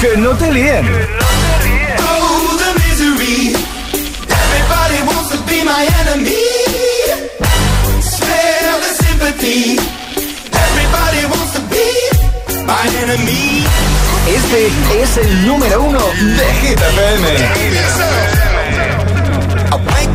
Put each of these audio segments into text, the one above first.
Que no te líen. Oh, the misery. Everybody wants to be my enemy. Smell the sympathy. Everybody wants to be my enemy. Este es el número uno de Hit FM. I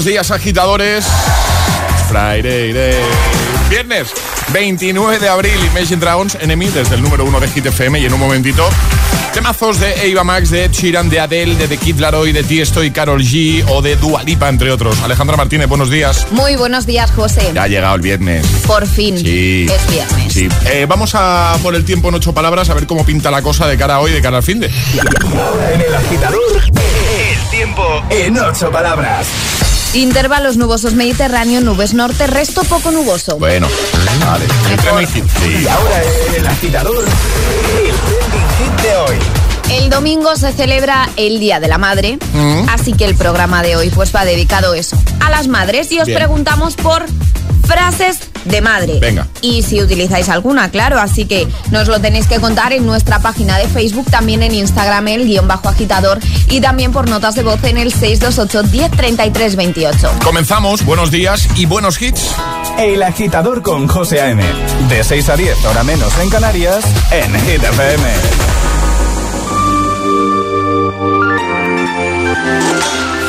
Buenos días, agitadores. Friday Day. Viernes 29 de abril, Imagine Dragons, Enemy, desde el número 1 de Hit FM. Y en un momentito, temazos de Ava Max, de Ed Sheeran, de Adele, de The Kid Laroi, de Tiesto y Carol G o de Dua Lipa, entre otros. Alejandra Martínez, buenos días. Muy buenos días, José. Ya ha llegado el viernes. Por fin. Sí. Es viernes. Sí. Eh, vamos a por el tiempo en ocho palabras a ver cómo pinta la cosa de cara a hoy, de cara al fin de. Ahora en el agitador, el tiempo en ocho palabras. Intervalos nubosos Mediterráneo, nubes norte, resto poco nuboso. Bueno, vale. Y ahora el agitador, el trending hit de hoy. El domingo se celebra el Día de la Madre, Mm. así que el programa de hoy pues va dedicado eso, a las madres y os Bien. preguntamos por frases de madre. Venga. Y si utilizáis alguna, claro, así que nos lo tenéis que contar en nuestra página de Facebook, también en Instagram, el guion bajo agitador, y también por notas de voz en el 628 1033 28. Comenzamos, buenos días y buenos hits. El agitador con José A.M. De 6 a 10, hora menos en Canarias, en Hit FM. You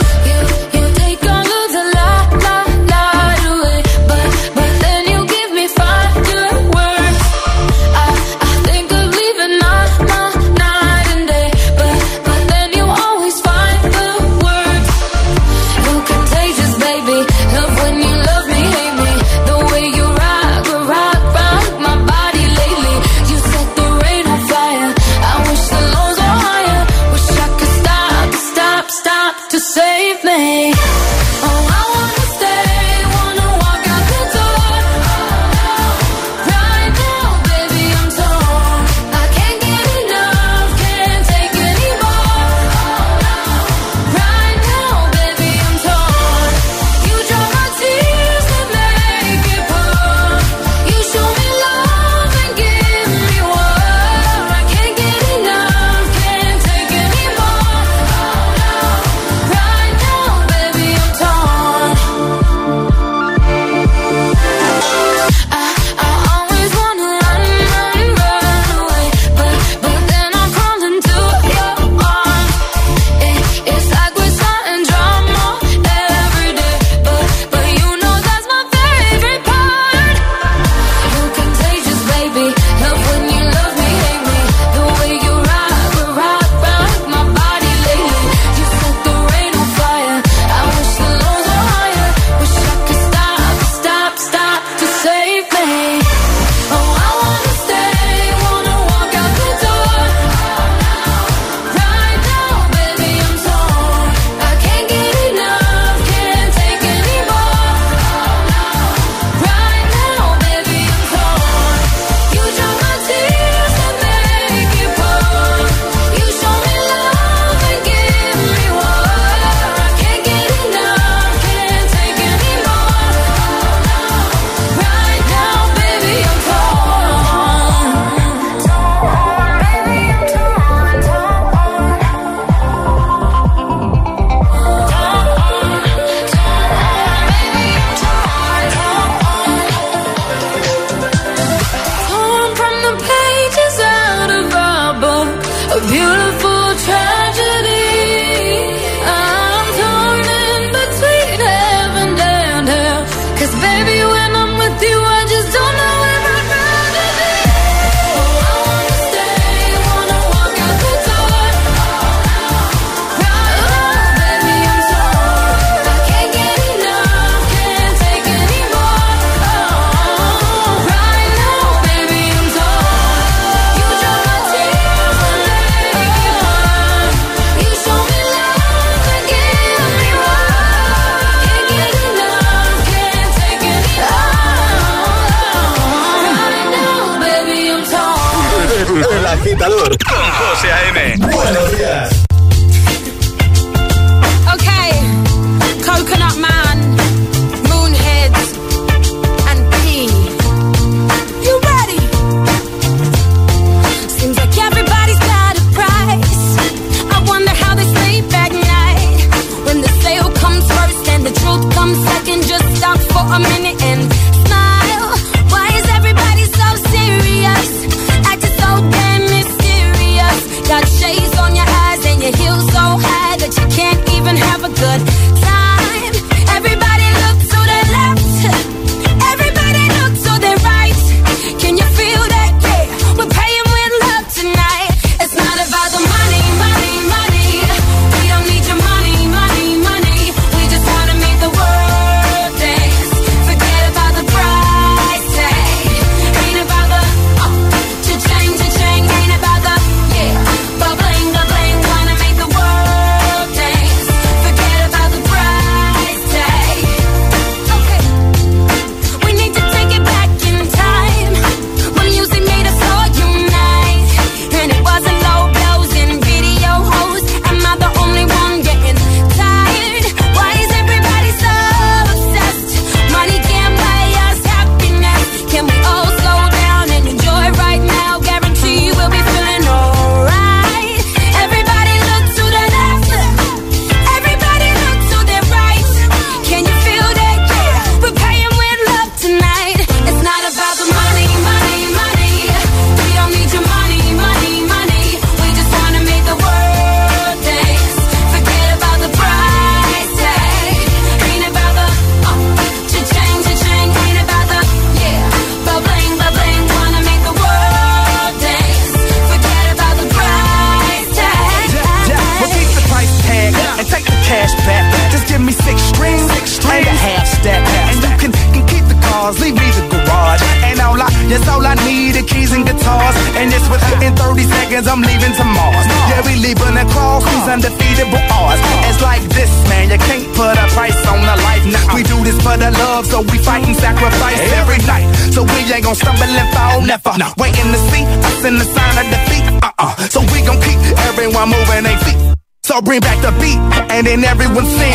bring back the beat, and then everyone sing.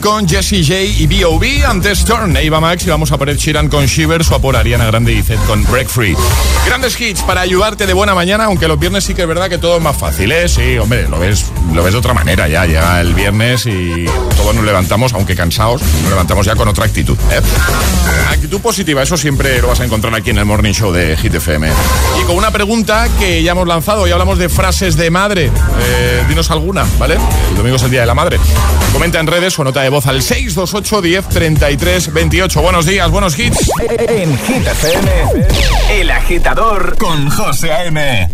Con Jesse J y B.O.B. Antes Turn, Eva Max y vamos a poner Sheeran con Shivers o a por Ariana Grande y Zed con Break Free. Grandes hits para ayudarte de buena mañana, aunque los viernes sí que es verdad que todo es más fácil, ¿eh? Sí, hombre, lo ves, lo ves de otra manera ya. Llega el viernes y todos nos levantamos, aunque cansados, nos levantamos ya con otra actitud, ¿eh? Actitud positiva, eso siempre lo vas a encontrar aquí en el Morning Show de Hit FM. Y con una pregunta que ya hemos lanzado, y hablamos de frases de madre. Eh, dinos alguna, ¿vale? El domingo es el Día de la Madre. Comenta en redes o con nota de voz al 628 10 33 28. Buenos días, buenos hits. En Hit FM, El Agitador con José A.M.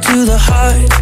to the heart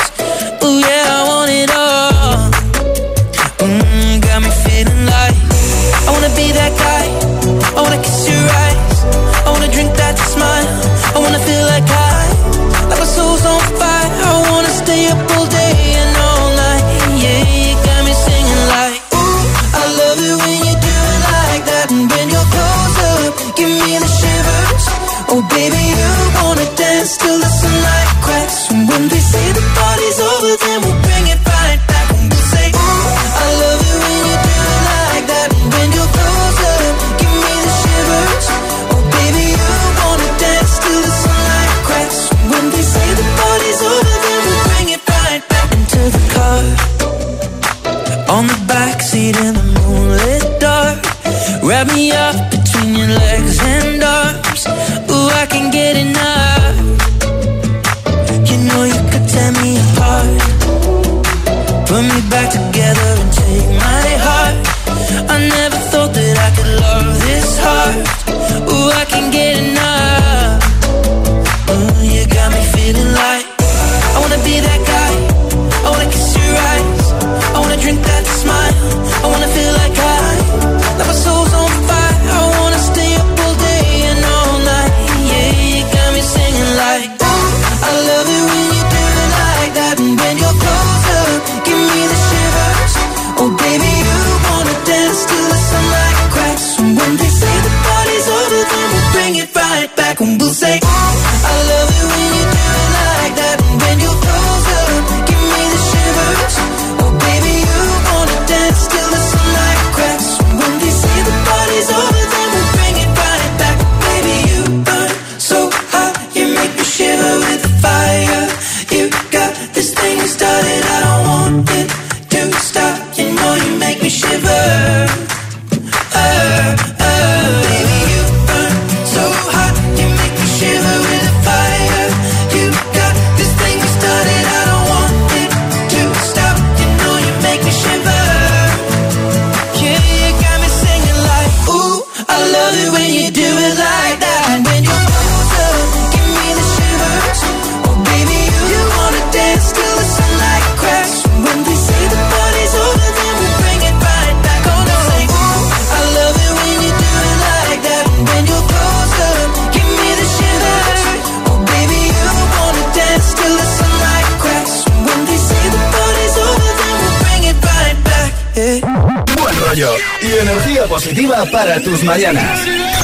para tus mañanas.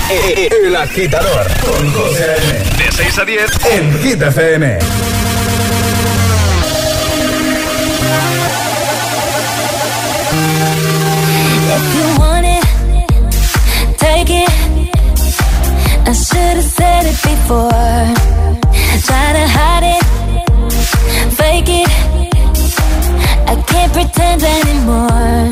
Eh, eh, el agitador con José De 6 a 10 en Hit FM. Take it. I should have said it before. Try to hide it. I can't pretend anymore.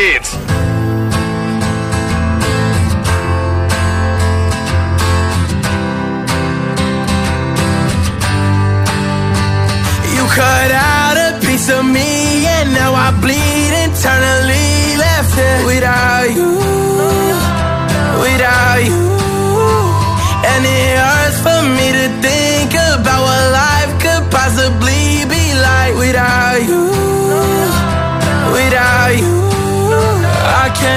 Buenos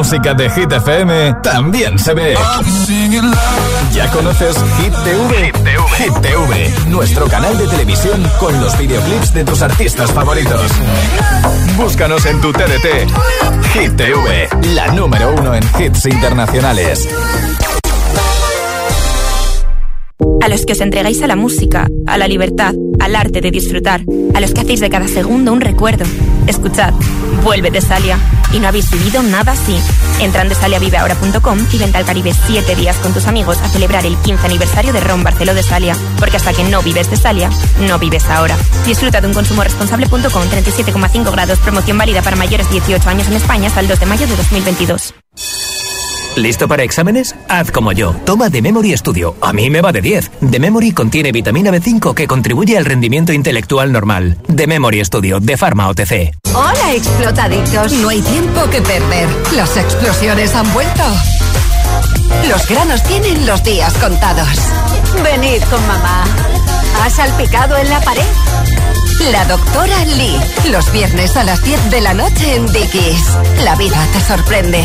Música de Hit FM también se ve. ¿Ya conoces Hit TV? Hit TV, nuestro canal de televisión con los videoclips de tus artistas favoritos. Búscanos en tu TDT. Hit TV, la número uno en hits internacionales. A los que os entregáis a la música, a la libertad, al arte de disfrutar, a los que hacéis de cada segundo un recuerdo. Escuchad, vuelve Tesalia. Y no habéis vivido nada así. Entra en tesaliaviveahora.com y vente al Caribe 7 días con tus amigos a celebrar el 15 aniversario de Ron Barceló de Salia. Porque hasta que no vives Tesalia, no vives ahora. Disfruta de un consumo responsable.com 37,5 grados, promoción válida para mayores de 18 años en España hasta el 2 de mayo de 2022. ¿Listo para exámenes? Haz como yo. Toma The Memory Studio. A mí me va de 10. The Memory contiene vitamina B5 que contribuye al rendimiento intelectual normal. The Memory Studio de Pharma OTC. Hola, explotaditos. No hay tiempo que perder. Las explosiones han vuelto. Los granos tienen los días contados. Venid con mamá. ¿Ha salpicado en la pared? La doctora Lee. Los viernes a las 10 de la noche en Dickies. La vida te sorprende.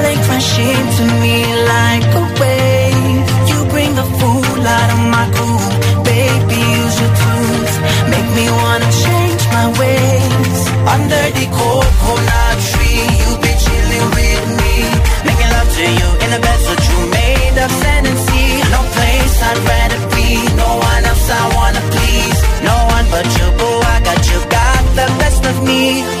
crashing to me like a wave. You bring the fool out of my cool Baby, use your tools. Make me wanna change my ways. Under the coconut tree You be chilling with me. Making love to you in a bed so true. Made of sand and sea. No place I'd rather be. No one else I wanna please. No one but you, boo, I got you. Got the best of me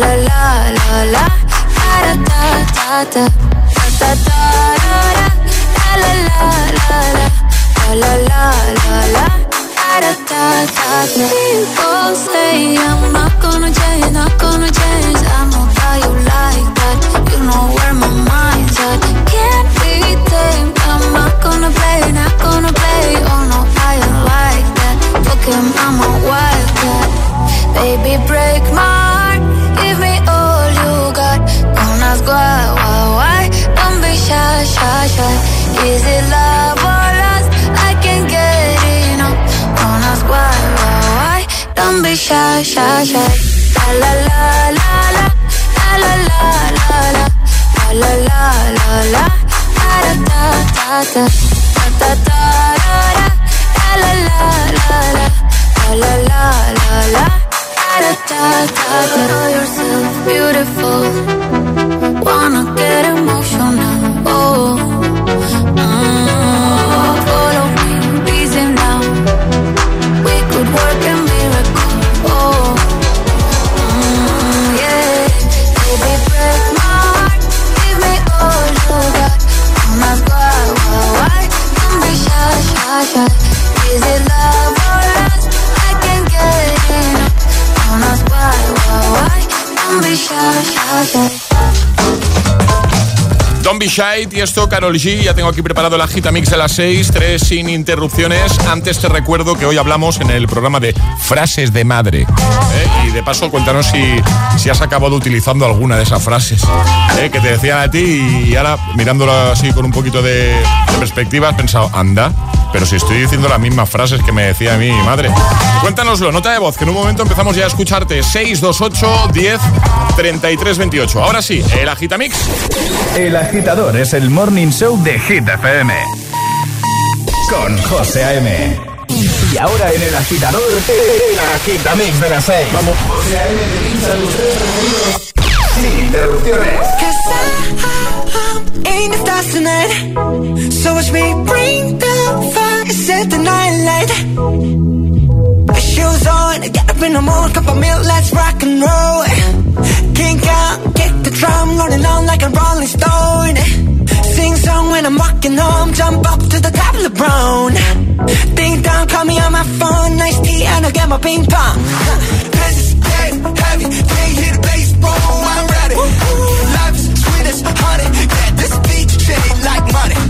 la la la la da da da da da da la la la la la la la la da da da People say I'm not gonna change, not gonna change. I know how you like that. You know where my mind's at. Can't be tamed. I'm not gonna play, not gonna play. Oh no, I ain't like that. Fuck him, I'm a wildcat. Baby, break my. Give me all you got. Don't ask why, why. Don't be shy, shy, shy. Is it love or lust? I can't get enough. Don't ask why, why, why. Don't be shy, shy, shy. La la la la la la la la la la la la la da da da da da da da da la la la la la la la la da da da da yourself beautiful. Wanna get emotional. Oh Shy, y esto, Carol G. Ya tengo aquí preparado la gita mix de las 6, tres sin interrupciones. Antes te recuerdo que hoy hablamos en el programa de frases de madre. ¿eh? Y de paso, cuéntanos si, si has acabado utilizando alguna de esas frases ¿eh? que te decían a ti y ahora, mirándolo así con un poquito de, de perspectiva, has pensado, anda, pero si estoy diciendo las mismas frases que me decía a mí mi madre. Cuéntanoslo, nota de voz, que en un momento empezamos ya a escucharte. 628 10 33 28. Ahora sí, el Agitamix. El Agitador es el morning show de Hit FM. Con José A.M. Y ahora en el Agitador, el Agitamix de las 6. Vamos, José A.M. te pincha los tres sin interrupciones. Ain't the stars tonight. So watch me bring the fire, set the night light. Shoes on, get up in the morning, cup of milk, let's rock and roll. Kink out, kick the drum, rolling on like a rolling stone. Sing song when I'm walking home, jump up to the top of the brown. Ding dong, call me on my phone, nice tea, and I'll get my ping pong. This is heavy, can't hear the bass, boom, I'm ready. Life's sweet as honey, yeah, this beat shade like money.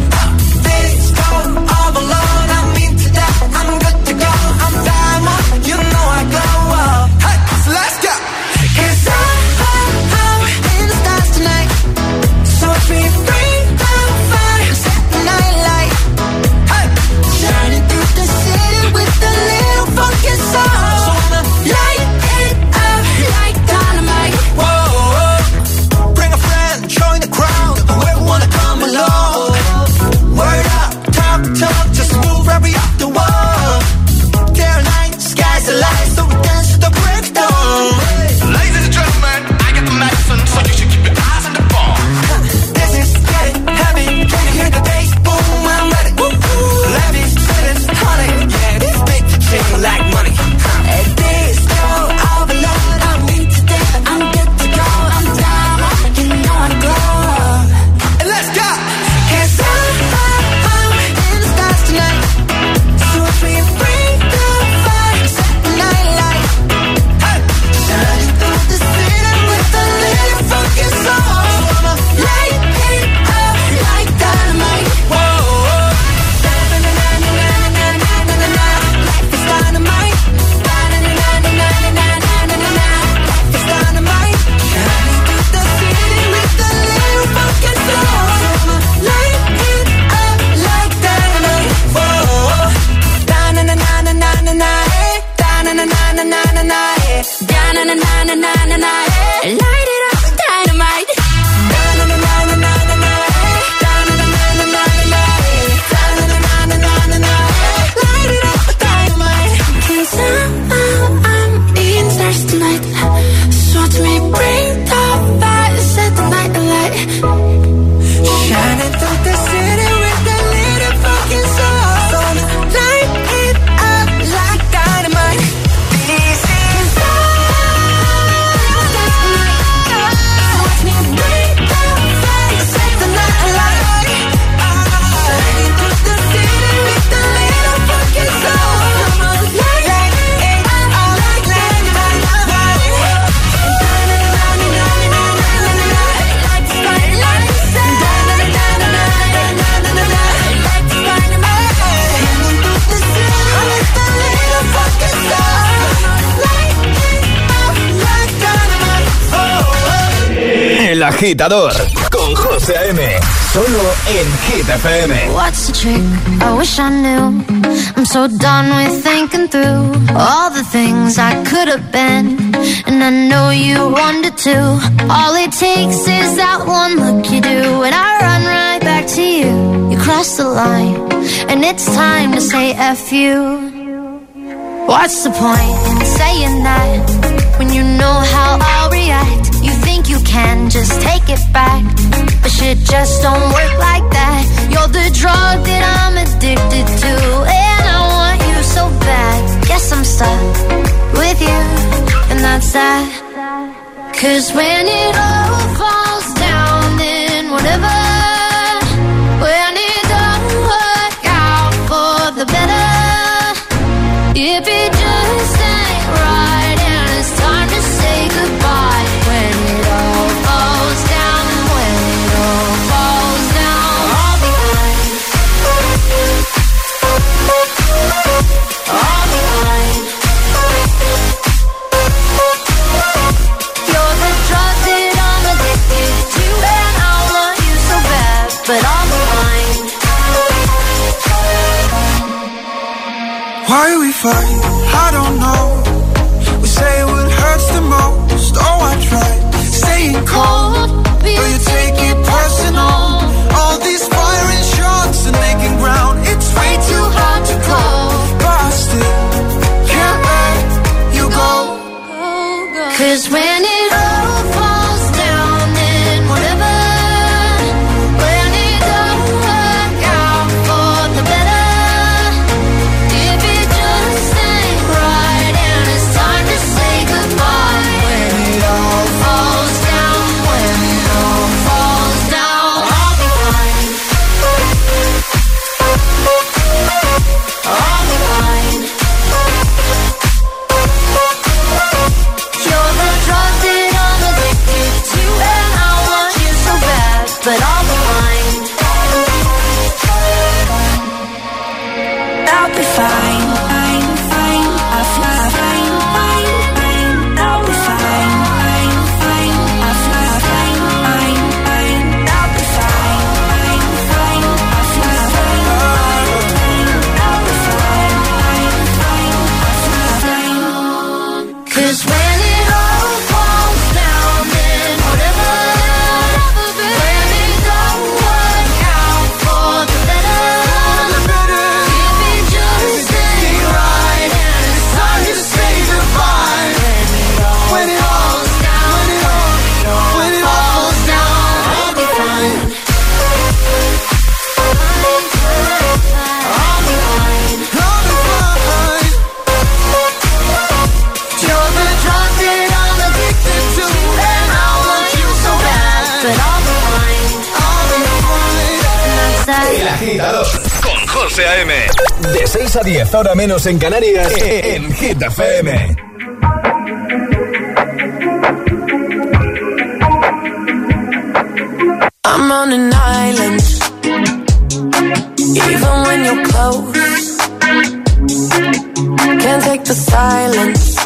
agitador con José M. Solo en Hit FM. What's the trick? I wish I knew. I'm so done with thinking through all the things I could have been. And I know you wanted to. All it takes is that one look you do. And I run right back to you. You cross the line. And it's time to say a few. What's the point in saying that when you know how I can just take it back. But shit just don't work like that. You're the drug that I'm addicted to, and I want you so bad. Guess I'm stuck with you, and that's that. Cause when it all falls down, then whatever. When it don't work out for the better, it find con José A.M. De 6 a 10, ahora menos en Canarias, eh, eh, en Hit FM. I'm on an island, even when you're close. Can't take the silence.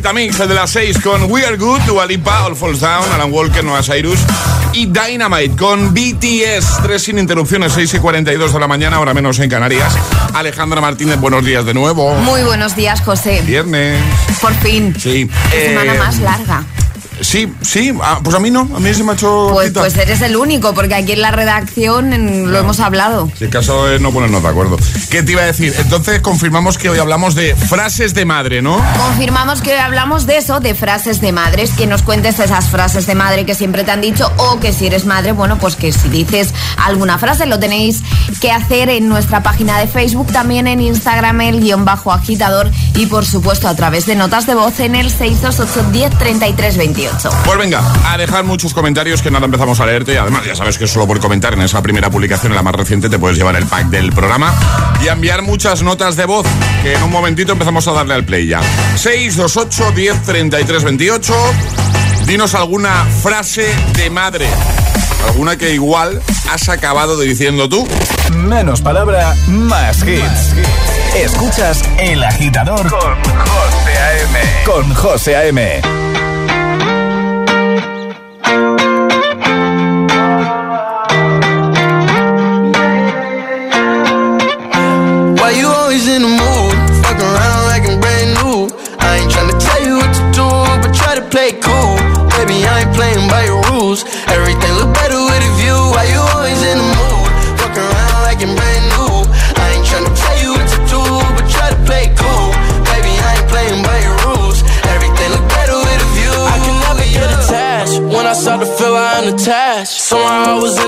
Estaba el de las 6 con We Are Good, Dua Lipa, All Falls Down, Alan Walker, Noah Cyrus y Dynamite con BTS. Tres sin interrupciones, 6 y 42 de la mañana, ahora menos en Canarias. Alejandra Martínez, buenos días de nuevo. Muy buenos días, José. Viernes. Por fin. Sí. Qué semana Eh, más larga. Sí, sí, ah, pues a mí no, a mí se me ha hecho. Pues, pues eres el único, porque aquí en la redacción en- lo hemos hablado. Si el caso es no ponernos de acuerdo. ¿Qué te iba a decir? Entonces confirmamos que hoy hablamos de frases de madre, ¿no? Confirmamos que hoy hablamos de eso, de frases de madres, que nos cuentes esas frases de madre que siempre te han dicho o que si eres madre, bueno, pues que si dices alguna frase lo tenéis que hacer en nuestra página de Facebook, también en Instagram el guion bajo agitador y por supuesto a través de notas de voz en el 628 10 33 28. Pues venga, a dejar muchos comentarios que nada empezamos a leerte y además ya sabes que solo por comentar en esa primera publicación, en la más reciente, te puedes llevar el pack del programa y a enviar muchas notas de voz que en un momentito empezamos a darle al play ya. 628 10 33 28 Dinos alguna frase de madre. Alguna que igual has acabado diciendo tú. Menos palabra, más hits. Escuchas El Agitador con José A.M. Con José A.M.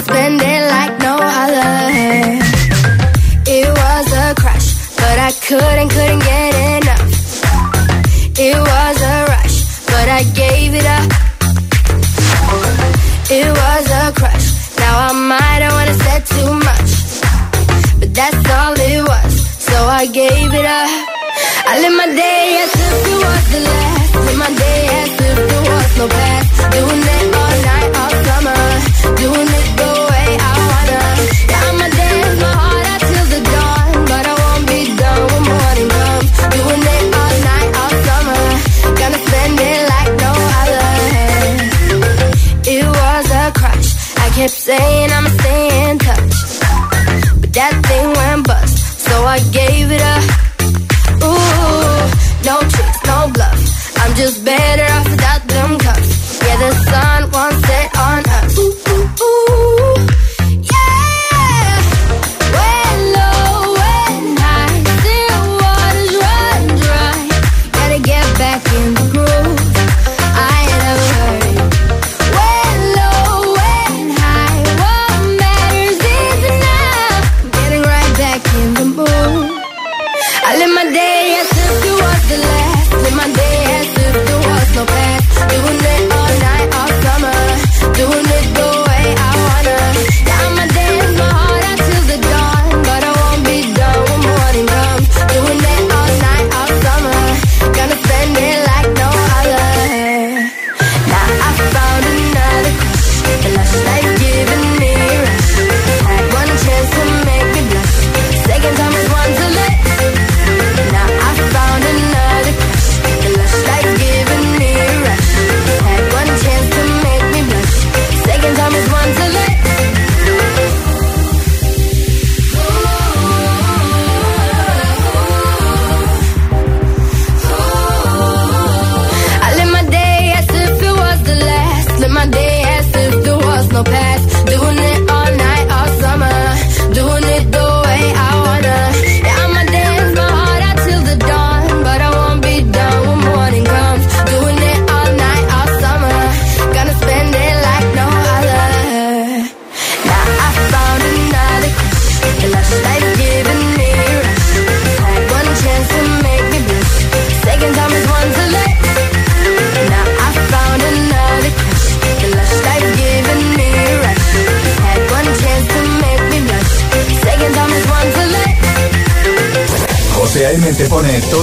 spend it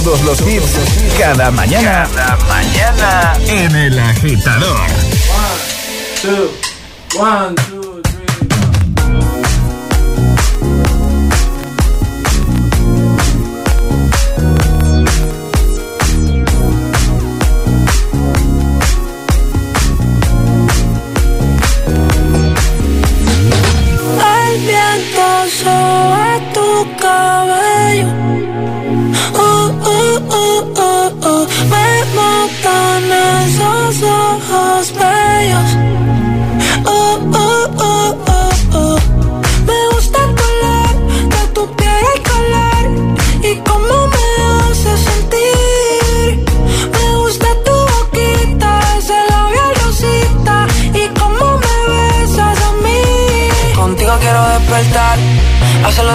todos los hits cada mañana. Cada mañana en el agitador. One, two, one, two,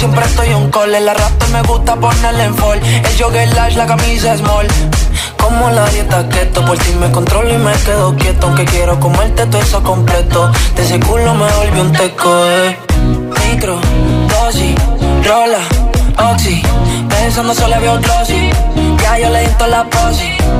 Siempre estoy un call. La raptor me gusta ponerle en fall. El jogger large, la camisa small. Como la dieta keto, por ti me controlo y me quedo quieto. Aunque quiero comerte todo eso completo. De ese culo me volví un teco, eh. Micro, dosis, rola, oxi. Pensando solo había un glossy. Ya yo le di la posi.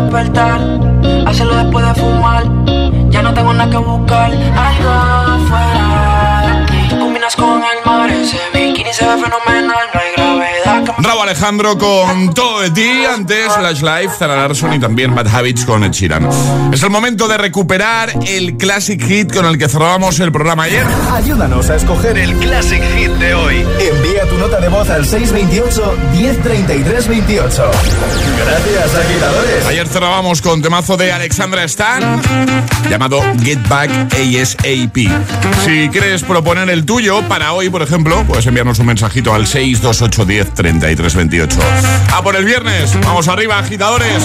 Despertar, Alejandro con todo de ti, antes Flash Life, Zara Larson y también Bad Habits con Ed Sheeran. Es el momento de recuperar el Classic Hit con el que cerrábamos el programa ayer. Ayúdanos a escoger el Classic Hit de hoy. Envía tu nota de voz al 628 1033 28. Gracias, agitadores. Ayer cerrábamos con temazo de Alexandra Stan llamado Get Back ASAP. Si quieres proponer el tuyo para hoy, por ejemplo, puedes enviarnos un mensajito al 628 10 33 28. A por el viernes, vamos arriba, agitadores.